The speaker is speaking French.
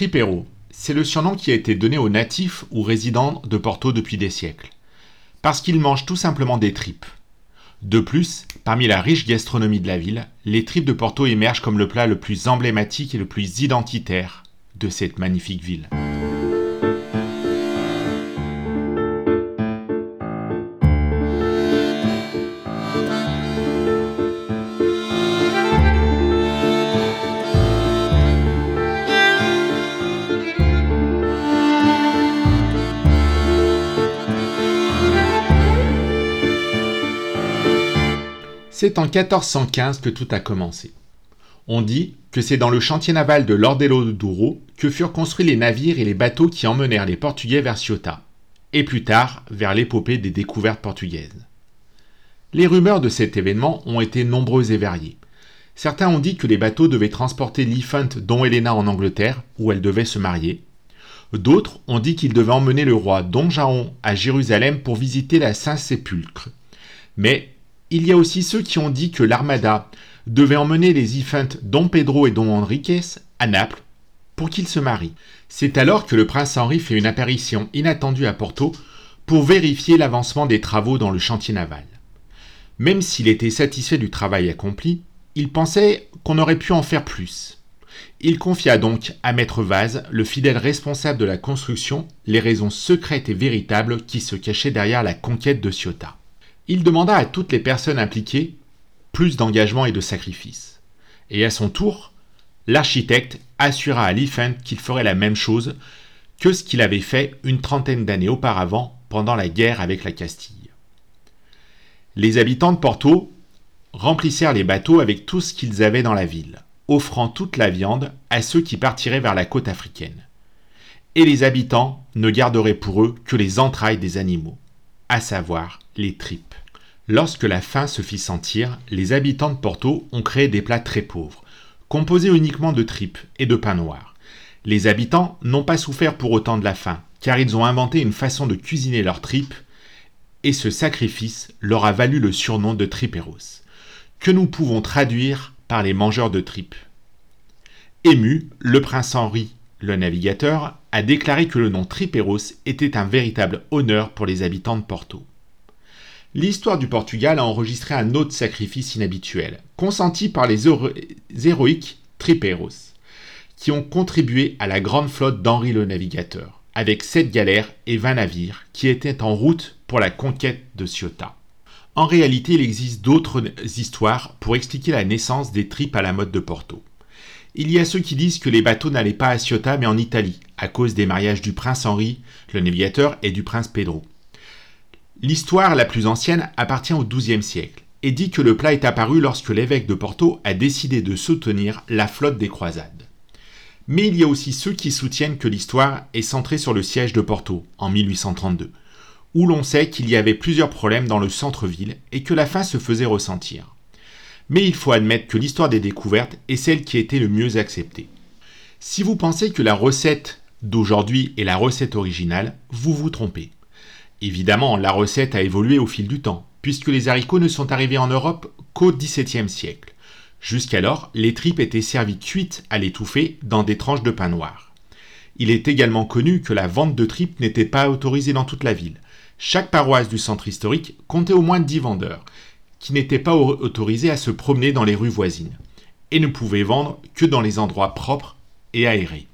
Tripero, c'est le surnom qui a été donné aux natifs ou résidents de Porto depuis des siècles, parce qu'ils mangent tout simplement des tripes. De plus, parmi la riche gastronomie de la ville, les tripes de Porto émergent comme le plat le plus emblématique et le plus identitaire de cette magnifique ville. C'est en 1415 que tout a commencé. On dit que c'est dans le chantier naval de Lordello Douro que furent construits les navires et les bateaux qui emmenèrent les Portugais vers Ceuta, et plus tard vers l'épopée des découvertes portugaises. Les rumeurs de cet événement ont été nombreuses et variées. Certains ont dit que les bateaux devaient transporter l'Ifant Don Helena en Angleterre, où elle devait se marier. D'autres ont dit qu'ils devaient emmener le roi Don Jaon à Jérusalem pour visiter la Saint-Sépulcre. Mais il y a aussi ceux qui ont dit que l'armada devait emmener les Ifants Don Pedro et Don Enriquez à Naples pour qu'ils se marient. C'est alors que le prince Henri fait une apparition inattendue à Porto pour vérifier l'avancement des travaux dans le chantier naval. Même s'il était satisfait du travail accompli, il pensait qu'on aurait pu en faire plus. Il confia donc à Maître Vaz, le fidèle responsable de la construction, les raisons secrètes et véritables qui se cachaient derrière la conquête de Ciotat. Il demanda à toutes les personnes impliquées plus d'engagement et de sacrifice. Et à son tour, l'architecte assura à Liefeld qu'il ferait la même chose que ce qu'il avait fait une trentaine d'années auparavant pendant la guerre avec la Castille. Les habitants de Porto remplissèrent les bateaux avec tout ce qu'ils avaient dans la ville, offrant toute la viande à ceux qui partiraient vers la côte africaine. Et les habitants ne garderaient pour eux que les entrailles des animaux, à savoir les tripes. Lorsque la faim se fit sentir, les habitants de Porto ont créé des plats très pauvres, composés uniquement de tripes et de pain noir. Les habitants n'ont pas souffert pour autant de la faim, car ils ont inventé une façon de cuisiner leurs tripes, et ce sacrifice leur a valu le surnom de triperos, que nous pouvons traduire par les mangeurs de tripes. Ému, le prince Henri, le navigateur, a déclaré que le nom triperos était un véritable honneur pour les habitants de Porto l'histoire du Portugal a enregistré un autre sacrifice inhabituel, consenti par les héroïques Tripeiros, qui ont contribué à la grande flotte d'Henri le Navigateur, avec sept galères et vingt navires qui étaient en route pour la conquête de Ceuta. En réalité, il existe d'autres histoires pour expliquer la naissance des tripes à la mode de Porto. Il y a ceux qui disent que les bateaux n'allaient pas à Ceuta mais en Italie, à cause des mariages du prince Henri, le navigateur, et du prince Pedro. L'histoire la plus ancienne appartient au XIIe siècle et dit que le plat est apparu lorsque l'évêque de Porto a décidé de soutenir la flotte des croisades. Mais il y a aussi ceux qui soutiennent que l'histoire est centrée sur le siège de Porto en 1832, où l'on sait qu'il y avait plusieurs problèmes dans le centre-ville et que la faim se faisait ressentir. Mais il faut admettre que l'histoire des découvertes est celle qui a été le mieux acceptée. Si vous pensez que la recette d'aujourd'hui est la recette originale, vous vous trompez. Évidemment, la recette a évolué au fil du temps, puisque les haricots ne sont arrivés en Europe qu'au XVIIe siècle. Jusqu'alors, les tripes étaient servies cuites à l'étouffer dans des tranches de pain noir. Il est également connu que la vente de tripes n'était pas autorisée dans toute la ville. Chaque paroisse du centre historique comptait au moins 10 vendeurs, qui n'étaient pas autorisés à se promener dans les rues voisines, et ne pouvaient vendre que dans les endroits propres et aérés.